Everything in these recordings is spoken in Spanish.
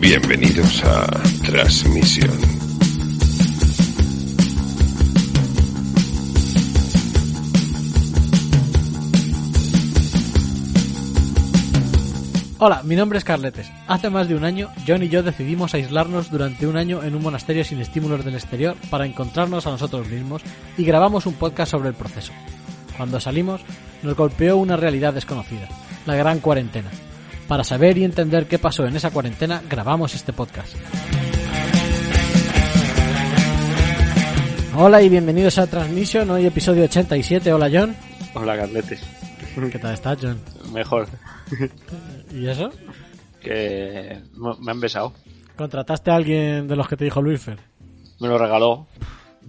Bienvenidos a Transmisión. Hola, mi nombre es Carletes. Hace más de un año, John y yo decidimos aislarnos durante un año en un monasterio sin estímulos del exterior para encontrarnos a nosotros mismos y grabamos un podcast sobre el proceso. Cuando salimos, nos golpeó una realidad desconocida, la gran cuarentena. Para saber y entender qué pasó en esa cuarentena, grabamos este podcast. Hola y bienvenidos a Transmission, hoy episodio 87. Hola John. Hola, Carletes. ¿Qué tal estás, John? Mejor. ¿Y eso? Que me han besado. ¿Contrataste a alguien de los que te dijo Luisfer? Me lo regaló.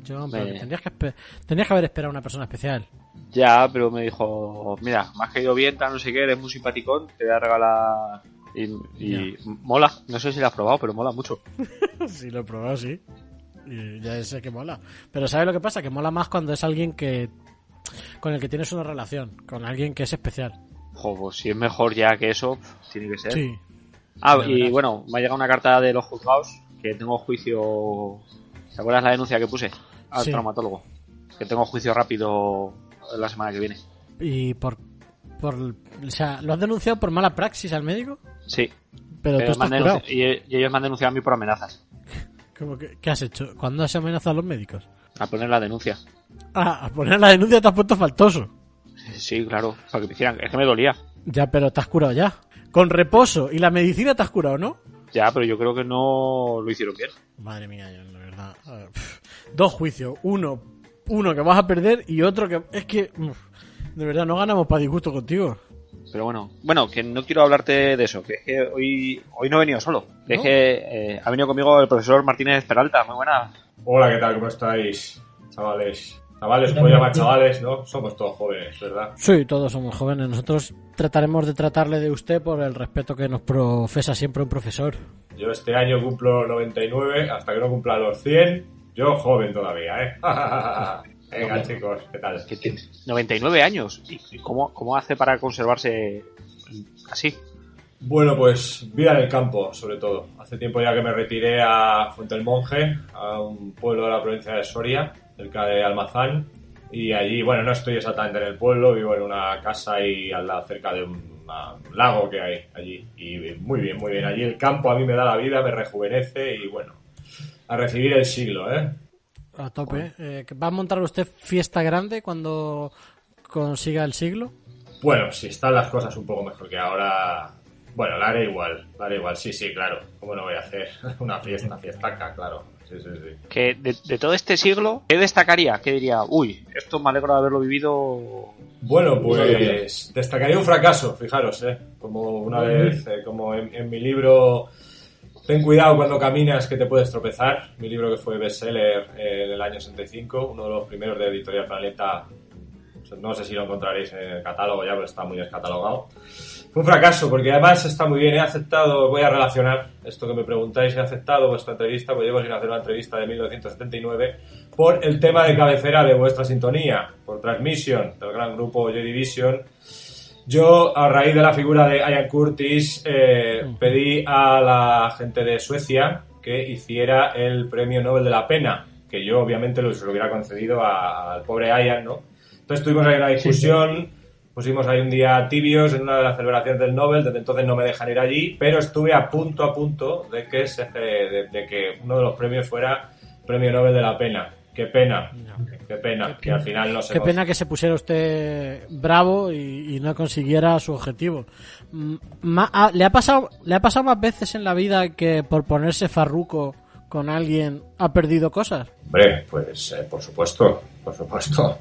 John, pero Me- que tendrías, que tendrías que haber esperado a una persona especial. Ya, pero me dijo, mira, me has caído bien, tal, no sé qué, eres muy simpaticón, te voy a regalar... Y, y mola, no sé si lo has probado, pero mola mucho. sí, lo he probado, sí. Y ya sé que mola. Pero ¿sabes lo que pasa? Que mola más cuando es alguien que con el que tienes una relación, con alguien que es especial. Jo, pues si es mejor ya que eso, tiene que ser. Sí. Ah, y verás. bueno, me ha llegado una carta de los juzgados que tengo juicio... ¿Te acuerdas la denuncia que puse al Sí. traumatólogo? Que tengo juicio rápido la semana que viene. Y por por o sea, ¿lo has denunciado por mala praxis al médico? Sí. Pero, tú Pero estás y, y ellos me han denunciado a mí por amenazas. ¿Cómo que- ¿Qué has hecho? ¿Cuándo has amenazado a los médicos? A poner la denuncia. Ah, a poner la denuncia te has puesto faltoso. Sí, claro, para que me hicieran. Es que me dolía. Ya, pero te has curado ya. Con reposo y la medicina te has curado, ¿no? Ya, pero yo creo que no lo hicieron bien. Madre mía, John, de verdad. Ver, Dos juicios. Uno, uno que vas a perder y otro que... Es que... uf, de verdad, no ganamos para disgusto contigo. Pero bueno, bueno, que no quiero hablarte de eso, que es que hoy, hoy no he venido solo. Que ¿No? Es que eh, ha venido conmigo el profesor Martínez Peralta, muy buena. Hola, ¿qué tal? ¿Cómo estáis? Chavales. Chavales, puedo llamar chavales, ¿no? Somos todos jóvenes, ¿verdad? Sí, todos somos jóvenes. Nosotros trataremos de tratarle de usted por el respeto que nos profesa siempre un profesor. Yo este año cumplo 99, hasta que no cumpla los 100, yo joven todavía, ¿eh? Venga, chicos, ¿qué tal? Que tiene 99 años. ¿Y cómo, cómo hace para conservarse así? Bueno, pues vida en el campo, sobre todo. Hace tiempo ya que me retiré a Fuente del Monje, a un pueblo de la provincia de Soria, cerca de Almazán. Y allí, bueno, no estoy exactamente en el pueblo, vivo en una casa y al lado, cerca de un, a- un lago que hay allí. Y muy bien, muy bien. Allí el campo a mí me da la vida, me rejuvenece y bueno, a recibir el siglo, ¿eh? A tope. Eh, ¿Va a montar usted fiesta grande cuando consiga el siglo? Bueno, si están las cosas un poco mejor que ahora, bueno, la haré igual, la haré igual, sí, sí, claro. ¿Cómo no voy a hacer una fiesta, fiestaca, claro? Sí, sí, sí. Que de, de todo este siglo, ¿qué destacaría? ¿Qué diría? Uy, esto me alegro de haberlo vivido. Bueno, pues destacaría un fracaso, fijaros, ¿eh? Como una vez, eh, como en, en mi libro Ten cuidado cuando caminas que te puedes tropezar, mi libro que fue bestseller eh, en el año 65, uno de los primeros de Editorial Planeta, no sé si lo encontraréis en el catálogo ya, pero está muy descatalogado. Fue un fracaso, porque además está muy bien, he aceptado, voy a relacionar esto que me preguntáis, he aceptado vuestra entrevista, pues llevo sin hacer una entrevista de 1979, por el tema de cabecera de vuestra sintonía, por Transmission, del gran grupo Joy Division. Yo, a raíz de la figura de Ian Curtis, eh, pedí a la gente de Suecia que hiciera el premio Nobel de la Pena, que yo obviamente lo, se lo hubiera concedido a- al pobre Ian, ¿no? Entonces tuvimos ahí una discusión, pusimos ahí un día tibios en una de las celebraciones del Nobel, desde entonces no me dejan ir allí, pero estuve a punto, a punto de que, se, de, de que uno de los premios fuera Premio Nobel de la Pena. Qué pena, qué pena, que al final no se Qué pena que se pusiera usted bravo y, y no consiguiera su objetivo. Mm, ma- ah, ¿le, ha pasado, ¿Le ha pasado más veces en la vida que por ponerse farruco con alguien ha perdido cosas? Hombre, pues eh, por supuesto, por supuesto.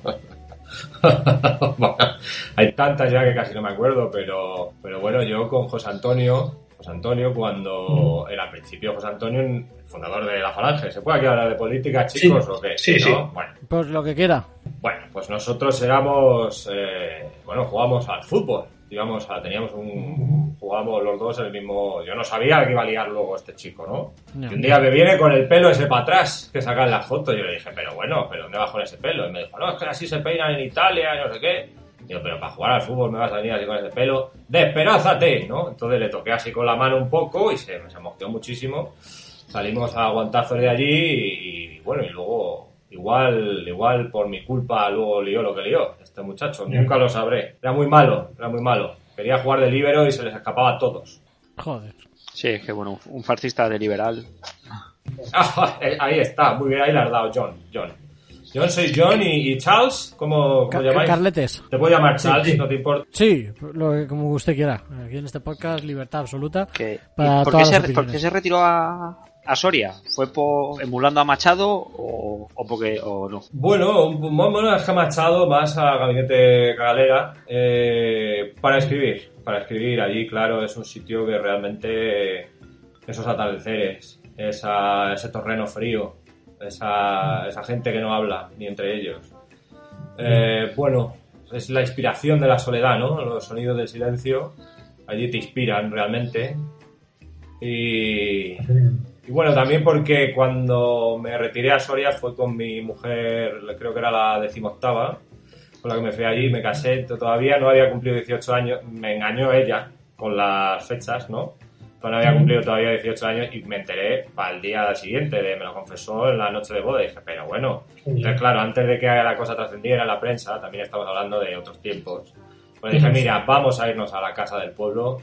Hay tantas ya que casi no me acuerdo, pero, pero bueno, yo con José Antonio, José Antonio cuando era al principio José Antonio, el fundador de la Falange, ¿se puede aquí hablar de política, chicos, o qué? sí, ¿no? sí. Bueno, Pues lo que quiera. bueno, pues nosotros éramos, eh, bueno, jugábamos al fútbol, digamos, a- teníamos un, jugábamos los dos el mismo, yo no sabía que iba a liar luego este chico, ¿no? No. Y un día me viene con el pelo ese para atrás, que sacan las fotos, yo le dije, pero bueno, pero ¿dónde va con ese pelo? Y me dijo, no, es que así se peinan en Italia, y no sé qué. Digo, pero para jugar al fútbol me vas a venir así con ese pelo. ¡Despedázate! ¿no? Entonces le toqué así con la mano un poco y se, se mosqueó muchísimo. Salimos a aguantazos de allí y, y bueno, y luego igual, igual por mi culpa luego lió lo que lió este muchacho. Nunca lo sabré. Era muy malo, era muy malo. Quería jugar de líbero y se les escapaba a todos. Joder. Sí, es que bueno, un fascista de liberal. Ah, ahí está, muy bien, ahí le has dado John. John. John soy John y, y Charles, ¿cómo, cómo Ca- llamáis? Carletes. Te puedo llamar Charles, no te importa. Sí, lo que- como usted quiera. Aquí en este podcast, libertad absoluta. Que, Para ¿y ¿por, qué se, las por qué opiniones. se retiró a, a Soria? ¿Fue por, emulando a Machado o, o porque o no? Bueno, es que ha marchado más a Gabinete Galera eh, para escribir. Para escribir allí, claro, es un sitio que realmente esos atardeceres, esa, ese terreno frío, esa, esa gente que no habla ni entre ellos. Eh, bueno, es la inspiración de la soledad, ¿no? Los sonidos del silencio allí te inspiran realmente. Y, y bueno, también porque cuando me retiré a Soria fue con mi mujer, creo que era la decimoctava, con la que me fui allí, me casé, to- todavía no había cumplido 18 años, me engañó ella con las fechas, ¿no? Pero no había cumplido todavía 18 años y me enteré para el día siguiente, de, me lo confesó en la noche de boda y dije, pero bueno, entonces, claro, antes de que la cosa trascendiera en la prensa, también estamos hablando de otros tiempos, pues dije, mira, vamos a irnos a la casa del pueblo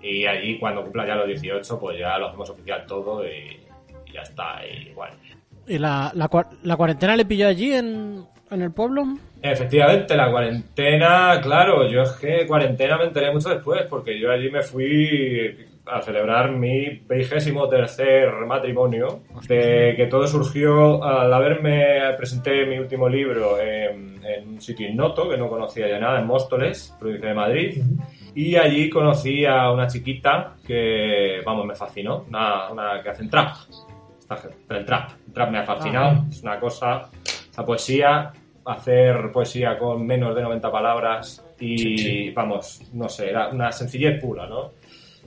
y allí cuando cumpla ya los 18, pues ya lo hacemos oficial todo y, y ya está. Y bueno, ¿Y la, la, la cuarentena le pilló allí en, en el pueblo? Efectivamente, la cuarentena, claro, yo es que cuarentena me enteré mucho después, porque yo allí me fui a celebrar mi vigésimo tercer matrimonio, de que todo surgió al haberme presenté mi último libro en, en un sitio ignoto, que no conocía ya nada, en Móstoles, provincia de Madrid, y allí conocí a una chiquita que, vamos, me fascinó, una, una que hace trap, el trap, el trap me ha fascinado, es una cosa, la poesía, hacer poesía con menos de 90 palabras y, vamos, no sé, era una sencillez pura, ¿no?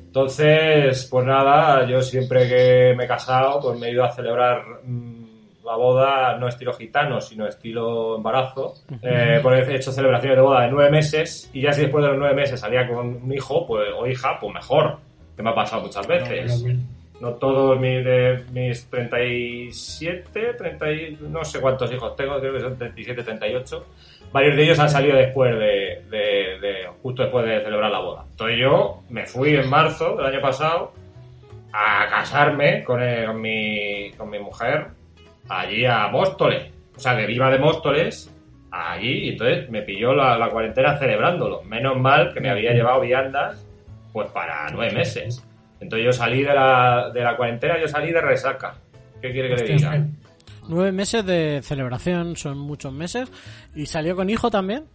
Entonces, pues nada, yo siempre que me he casado, pues me he ido a celebrar mm, la boda, no estilo gitano, sino estilo embarazo. Eh, pues he hecho celebraciones de boda de nueve meses y ya si después de los nueve meses salía con un hijo pues, o hija, pues mejor, que me ha pasado muchas veces. No todos mis, de, mis 37, 30, y- no sé cuántos hijos tengo, creo que son 37, 38. Varios de ellos han salido después de, de- de- justo después de celebrar la boda. Entonces yo me fui en marzo del año pasado a casarme con, eh, con mi, con mi mujer allí a Móstoles. O sea, que iba de Móstoles allí y entonces me pilló la, la cuarentena celebrándolo. Menos mal que me había llevado viandas pues para nueve meses. Entonces yo salí de la, de la cuarentena, yo salí de resaca. ¿Qué quiere que le diga? Nueve meses de celebración, son muchos meses. ¿Y salió con hijo también?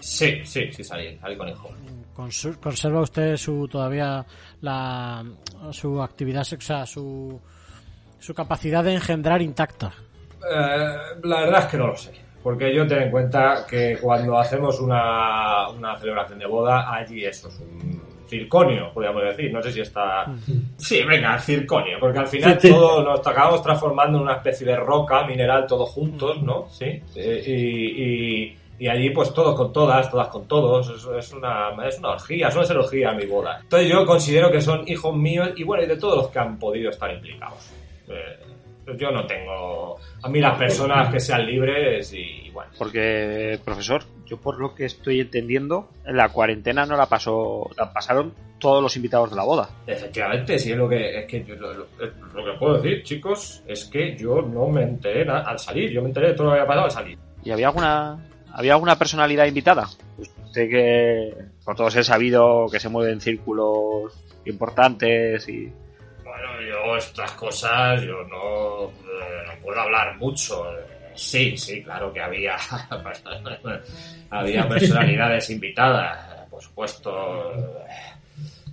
Sí, sí, sí salí, salí con hijo. ¿Conserva usted su todavía la su actividad sexual, su, su capacidad de engendrar intacta? Eh, la verdad es que no lo sé. Porque yo ten en cuenta que cuando hacemos una, una celebración de boda, allí eso es un circonio, podríamos decir. No sé si está... Sí, venga, circonio, porque al final Sí, sí. todo nos acabamos transformando en una especie de roca mineral todos juntos, ¿no? Sí. Eh, y, y- y allí pues todos con todas, todas con todos. Es, es una, es una orgía, suele ser orgía mi boda. Entonces yo considero que son hijos míos y bueno, y de todos los que han podido estar implicados. Eh, yo no tengo... A mí las personas que sean libres y bueno. Porque, profesor, yo por lo que estoy entendiendo, la cuarentena no la pasó, la pasaron todos los invitados de la boda. Efectivamente, sí es lo que es que yo- lo, lo- lo que puedo decir, chicos, es que yo no me enteré nada al salir, yo me enteré de todo lo que había pasado al salir. ¿Y había alguna, había alguna personalidad invitada? Pues Usted que, por todos he sabido que se mueve en círculos importantes y... Yo estas cosas yo no, eh, no puedo hablar mucho. Sí, sí, claro que había había personalidades invitadas, por supuesto.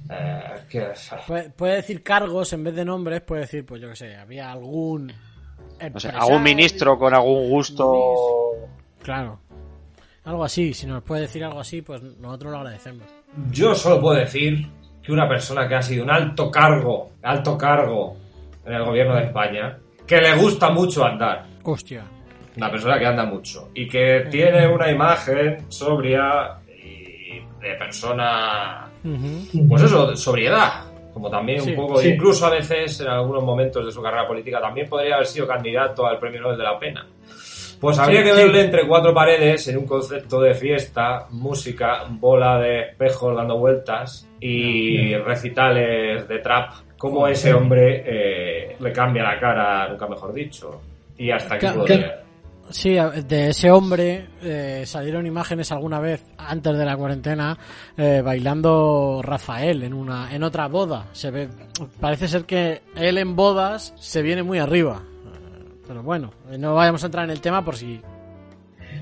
eh, que, Puede, puede decir cargos en vez de nombres, puede decir, pues yo qué sé, había algún. No sé, empresario- algún ministro con algún gusto... Claro. Algo así, si nos puede decir algo así, pues nosotros lo agradecemos. Yo solo puedo decir que una persona que ha sido un alto cargo, alto cargo en el gobierno de España, que le gusta mucho andar, Hostia. una persona que anda mucho y que tiene una imagen sobria de persona, pues eso, de sobriedad. Como también Sí, un poco, sí. incluso a veces en algunos momentos de su carrera política, también podría haber sido candidato al premio Nobel de la Pena. Pues habría que verle entre cuatro paredes en un concepto de fiesta, música, bola de espejos dando vueltas y recitales de trap, como ese hombre eh, le cambia la cara, nunca mejor dicho. Y hasta aquí puedo leer. Sí, de ese hombre eh, salieron imágenes alguna vez antes de la cuarentena eh, bailando Rafael en una en otra boda. Se ve, parece ser que él en bodas se viene muy arriba. Pero bueno, no vayamos a entrar en el tema por si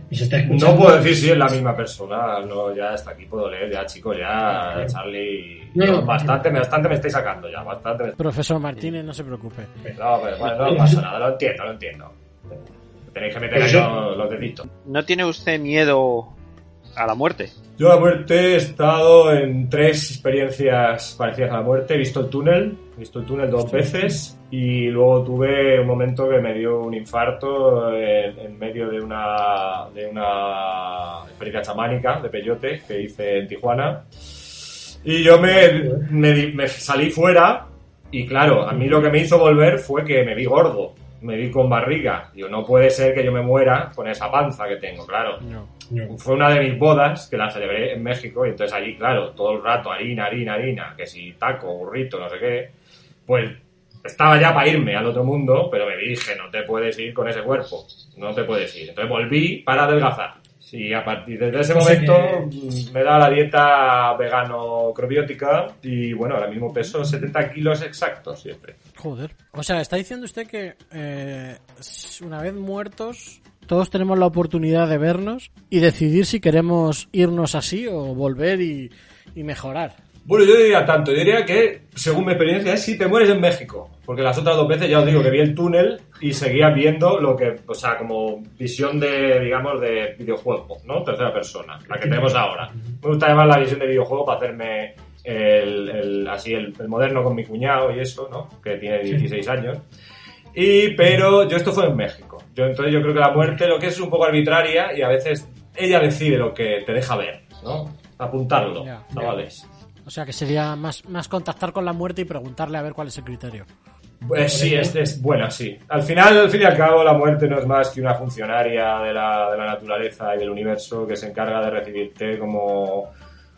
está. No puedo decir si es la misma persona, no, ya hasta aquí puedo leer, ya chicos, ya Charlie, No, no. bastante, bastante me estáis sacando ya, bastante me... profesor Martínez no se preocupe. No, pero bueno, no pasa nada, lo entiendo, lo entiendo. Tenéis que meter ahí los, los deditos. ¿No tiene usted miedo a la muerte? Yo a la muerte he estado en tres experiencias parecidas a la muerte. He visto el túnel, he visto el túnel dos veces y luego tuve un momento que me dio un infarto en, en medio de una, de una experiencia chamánica de peyote que hice en Tijuana. Y yo me, me me salí fuera y claro, a mí lo que me hizo volver fue que me vi gordo, me vi con barriga. Digo, no puede ser que yo me muera con esa panza que tengo, claro No. Fue una de mis bodas que la celebré en México y entonces allí, claro, todo el rato harina, harina, harina, que si taco, burrito, no sé qué, pues estaba ya para irme al otro mundo, pero me dije, no te puedes ir con ese cuerpo, no te puedes ir. Entonces volví para adelgazar. Y a partir de ese momento que- me da la dieta vegano crobiótica y bueno, ahora mismo peso 70 kilos exactos siempre. Joder. O sea, está diciendo usted que eh, una vez muertos, todos tenemos la oportunidad de vernos y decidir si queremos irnos así o volver y, y mejorar. Bueno, yo diría tanto, yo diría que, según mi experiencia, es si te mueres en México. Porque las otras dos veces ya os digo que vi el túnel y seguía viendo lo que, o sea, como visión de, digamos, de videojuego, ¿no? Tercera persona, la que tenemos ahora. Me gusta llamar la visión de videojuego para hacerme el, el- así el, el moderno con mi cuñado y eso, ¿no? Que tiene 16 años. Y, pero yo esto fue en México. Yo, entonces yo creo que la muerte lo que es un poco arbitraria y a veces ella decide lo que te deja ver, ¿no? Apuntarlo, Ya. chavales. O sea, que sería más, más contactar con la muerte y preguntarle a ver cuál es el criterio. Pues sí, es, es buena, sí. Al final, al fin y al cabo, la muerte no es más que una funcionaria de la, de la naturaleza y del universo que se encarga de recibirte como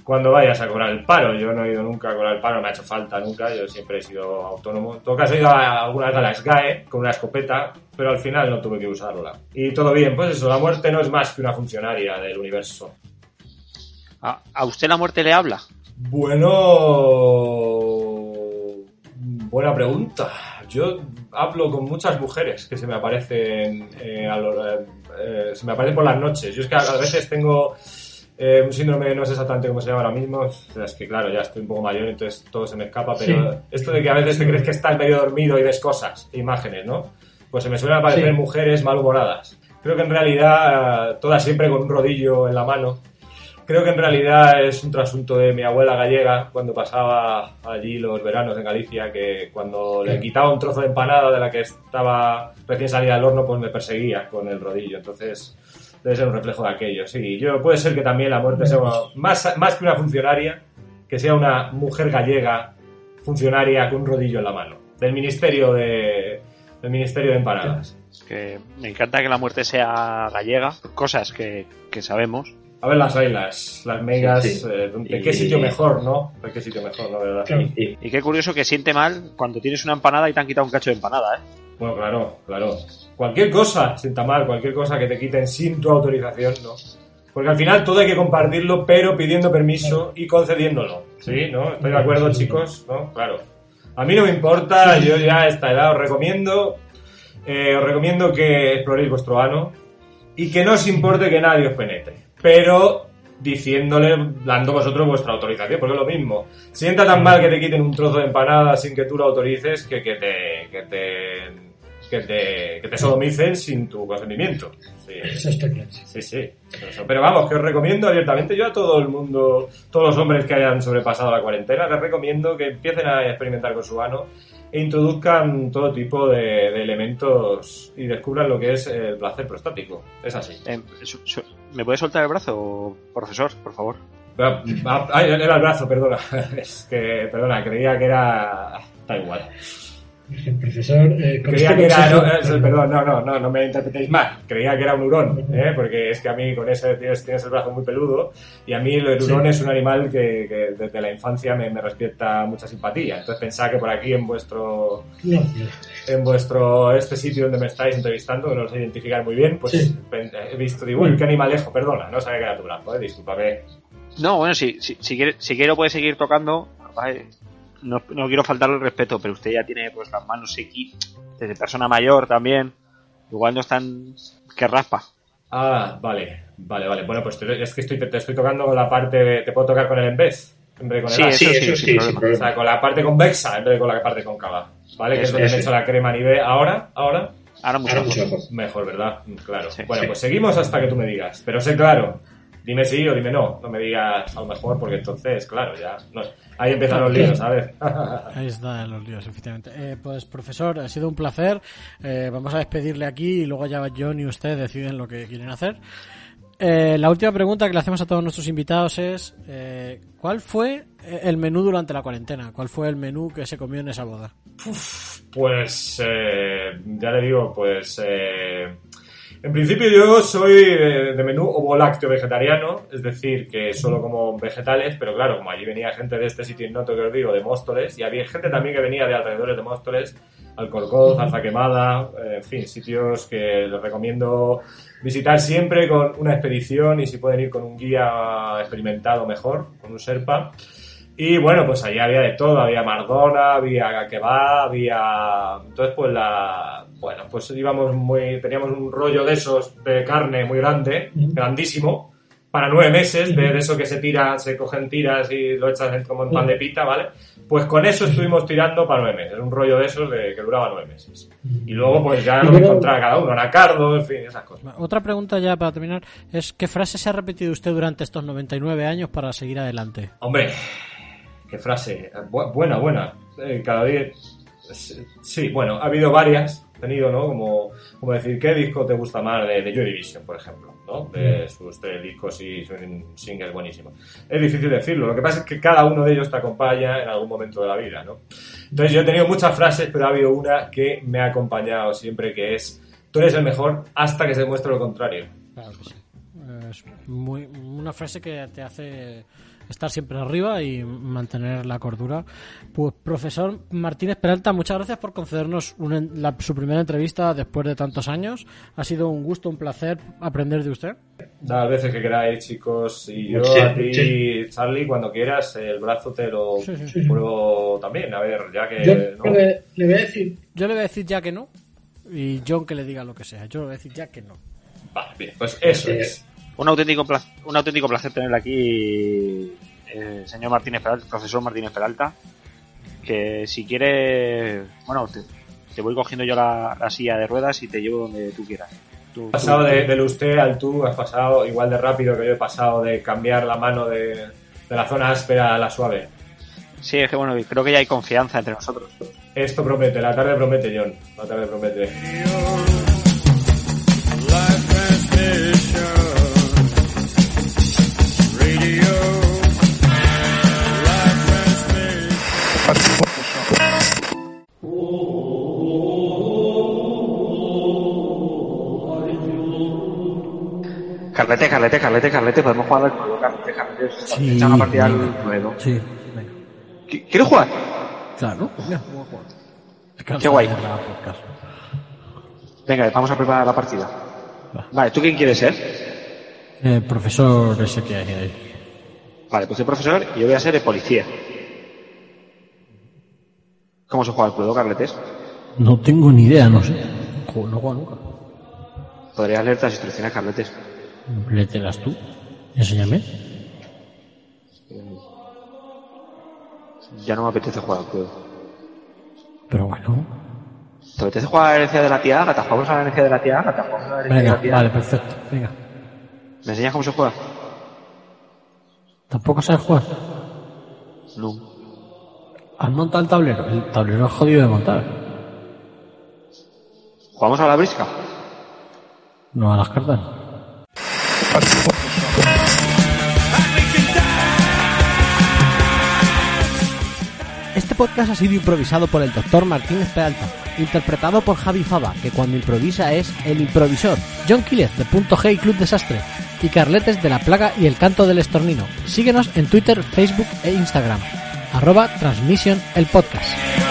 cuando vayas a cobrar el paro. Yo no he ido nunca a cobrar el paro, no me ha hecho falta nunca, yo siempre he sido autónomo. En todo caso, he ido a- alguna vez a la SGAE con una escopeta, pero al final no tuve que usarla. Y todo bien, pues eso, la muerte no es más que una funcionaria del universo. ¿A, a usted la muerte le habla? Bueno, buena pregunta. Yo hablo con muchas mujeres que se me aparecen, eh, a lo- eh, eh, se me aparecen por las noches. Yo es que a a veces tengo eh, un síndrome, no sé exactamente cómo se llama ahora mismo, es que claro, ya estoy un poco mayor, entonces todo se me escapa, pero Sí. esto de que a veces te crees que estás medio dormido y ves cosas, imágenes, ¿no? Pues se me suelen aparecer Sí. mujeres malhumoradas. Creo que en realidad, eh, todas siempre con un rodillo en la mano, Creo que en realidad es un trasunto de mi abuela gallega cuando pasaba allí los veranos en Galicia, que cuando le quitaba un trozo de empanada de la que estaba recién salida del horno, pues me perseguía con el rodillo. Entonces debe ser un reflejo de aquello. Sí, yo puede ser que también la muerte sea más, más que una funcionaria, que sea una mujer gallega funcionaria con un rodillo en la mano, del Ministerio de, del ministerio de Empanadas. Que me encanta que la muerte sea gallega, cosas que, que sabemos. A ver las reglas, las megas, Sí, sí. eh, ¿de Y- qué sitio mejor, no? ¿De qué sitio mejor, no? ¿Verdad? Y qué curioso que siente mal cuando tienes una empanada y te han quitado un cacho de empanada, ¿eh? Bueno, claro, claro. Cualquier cosa sienta mal, cualquier cosa que te quiten sin tu autorización, ¿no? Porque al final todo hay que compartirlo, pero pidiendo permiso y concediéndolo. ¿Sí? ¿No? ¿Estoy de acuerdo, chicos? ¿No? Claro. A mí no me importa, yo ya a esta edad os recomiendo, eh, os recomiendo que exploréis vuestro ano y que no os importe que nadie os penetre. Pero diciéndole, dando vosotros vuestra autorización, porque es lo mismo. Sienta tan mal que te quiten un trozo de empanada sin que tú lo autorices que, que te, que te, que te, que te sodomicen sin tu consentimiento. Sí. Eso está claro. Sí, sí. Eso. Pero vamos, que os recomiendo abiertamente yo a todo el mundo, todos los hombres que hayan sobrepasado la cuarentena, les recomiendo que empiecen a experimentar con su ano e introduzcan todo tipo de, de elementos y descubran lo que es el placer prostático. Es así. Eh, ¿Me puede soltar el brazo, profesor, por favor? Ah, ah, Ay, era el brazo, perdona. Es que, perdona, creía que era. Da igual. El profesor. eh, Creía este que era. No, es- perdón, no, no, no, no me interpretéis mal. Creía que era un hurón, ¿eh? porque es que a mí con ese tienes, tienes el brazo muy peludo y a mí el hurón Sí. es un animal que, que desde la infancia me, me despierta mucha simpatía. Entonces pensaba que por aquí en vuestro No, en vuestro este sitio donde me estáis entrevistando, que no lo sé identificar muy bien, pues Sí. he visto, digo, uy, qué animalejo, perdona, no sabía que era tu brazo, eh, discúlpame. No, bueno, si, si, si, quiere, si quiero puede seguir tocando. Vale, No, no quiero faltarle el respeto, pero usted ya tiene pues las manos sequi, desde persona mayor también. Igual no están que raspa. Ah, vale, vale, vale. Bueno, pues te- es que estoy, te estoy tocando con la parte, de- te puedo tocar con el en vez, en vez de con el Sí, A. eso Sí, sí, eso sí, O sea, con la parte convexa en vez de con la parte cóncava. ¿Vale? Que es donde me he hecho la crema nive. Ahora, ahora, Ahora mucho Ahora mejor. mucho mejor. mejor, ¿verdad? Claro. Sí, bueno, sí. pues seguimos hasta que tú me digas. Pero sé claro. Dime sí o dime no. No me digas a lo mejor porque entonces, claro, ya. no- ahí empiezan los líos, ¿sabes? Ahí está los líos, efectivamente. Eh, pues, profesor, ha sido un placer. Eh, vamos a despedirle aquí y luego ya John y usted deciden lo que quieren hacer. Eh, la última pregunta que le hacemos a todos nuestros invitados es: ¿Cuál fue el menú durante la cuarentena? ¿Cuál fue el menú que se comió en esa boda? Pues eh, ya le digo, pues en principio yo soy de, de menú ovo-lácteo vegetariano, es decir, que solo como vegetales, pero claro, como allí venía gente de este sitio innoto que os digo, de Móstoles, y había gente también que venía de alrededores de Móstoles, Alcorcón, Alza Quemada, eh, en fin, sitios que les recomiendo visitar siempre con una expedición y si pueden ir con un guía experimentado mejor, con un Serpa. Y bueno, pues allí había de todo, había Mardona, había kebab, había... Entonces pues la... Bueno, pues íbamos muy... Teníamos un rollo de esos de carne muy grande, grandísimo, para nueve meses, de, de eso que se tira, se cogen tiras y lo echas como en pan de pita, ¿vale? Pues con eso estuvimos tirando para nueve meses, un rollo de esos de, que duraba nueve meses. Y luego pues ya lo encontraba cada uno, anacardo, en fin, esas cosas. Otra pregunta ya para terminar es: ¿qué frase se ha repetido usted durante estos 99 años para seguir adelante? Hombre, qué frase. Bu- buena, buena. Eh, cada día. Sí, bueno, ha habido varias. Tenido, ¿no? Como, como decir, ¿qué disco te gusta más de, de Joy Division, por ejemplo? ¿no? De sus tres discos y sus singles buenísimos. Es difícil decirlo. Lo que pasa es que cada uno de ellos te acompaña en algún momento de la vida, ¿no? Entonces yo he tenido muchas frases, pero ha habido una que me ha acompañado siempre, que es, tú eres el mejor hasta que se muestre lo contrario. Claro que sí. Es muy, una frase que te hace estar siempre arriba y mantener la cordura. Pues profesor Martínez Peralta, muchas gracias por concedernos una- la- su primera entrevista después de tantos años. Ha sido un gusto, un placer aprender de usted. Las veces que queráis, chicos, y yo Sí, a ti, sí. Charlie, cuando quieras, el brazo te lo Sí, sí, sí. pruebo también. A ver, ya que. Yo ¿no? le, le voy a decir, Yo le voy a decir ya que no y John que le diga lo que sea. Yo le voy a decir ya que no. Vale, bien, pues eso es. Un auténtico, pla- un auténtico placer tenerle aquí, eh, señor Martínez Peralta, profesor Martínez Peralta. Que si quiere, bueno, te, te voy cogiendo yo la, la silla de ruedas y te llevo donde tú quieras. Tú- Has pasado tú- de, del usted al tú, has pasado igual de rápido que yo he pasado de cambiar la mano de, de la zona áspera a la suave. Sí, es que bueno, creo que ya hay confianza entre nosotros. Esto promete, la tarde promete, John. La tarde promete. Carlete, Carlete, Carlete, Carlete, podemos jugar al juego, Carlete, Carlete. Sí, Echar una partida al juego. Sí, venga. ¿Qui- ¿Quieres jugar? Claro, venga, vamos a jugar. Qué guay. Venga, vamos a preparar la partida. Vale, ¿tú quién quieres ser? Eh, profesor ese que hay ahí. Vale, pues soy profesor y yo voy a ser el policía. ¿Cómo se juega el juego, Carletes? No tengo ni idea, no sé. No juego nunca. Podrías leer las instrucciones, Carletes. Lételas tú. Enséñame. Ya no me apetece jugar al juego. Pero bueno. ¿Te apetece jugar a la herencia de la tía Agatha? ¿Jugamos a la herencia de la tía Agatha? ¿Jugamos a la herencia de Venga, la tía vale, perfecto. Venga. ¿Me enseñas cómo se juega? ¿Tampoco sabes jugar? No. ¿Has montado el tablero? El tablero es jodido de montar. ¿Jugamos a la brisca? No a las cartas. Este podcast ha sido improvisado por el doctor Martín Peralta, interpretado por Javi Fava, que cuando improvisa es el improvisor, John Quiles de Punto G y Club Desastre, y Carletes de La Plaga y El Canto del Estornino. Síguenos en Twitter, Facebook e Instagram. Arroba Transmission el Podcast.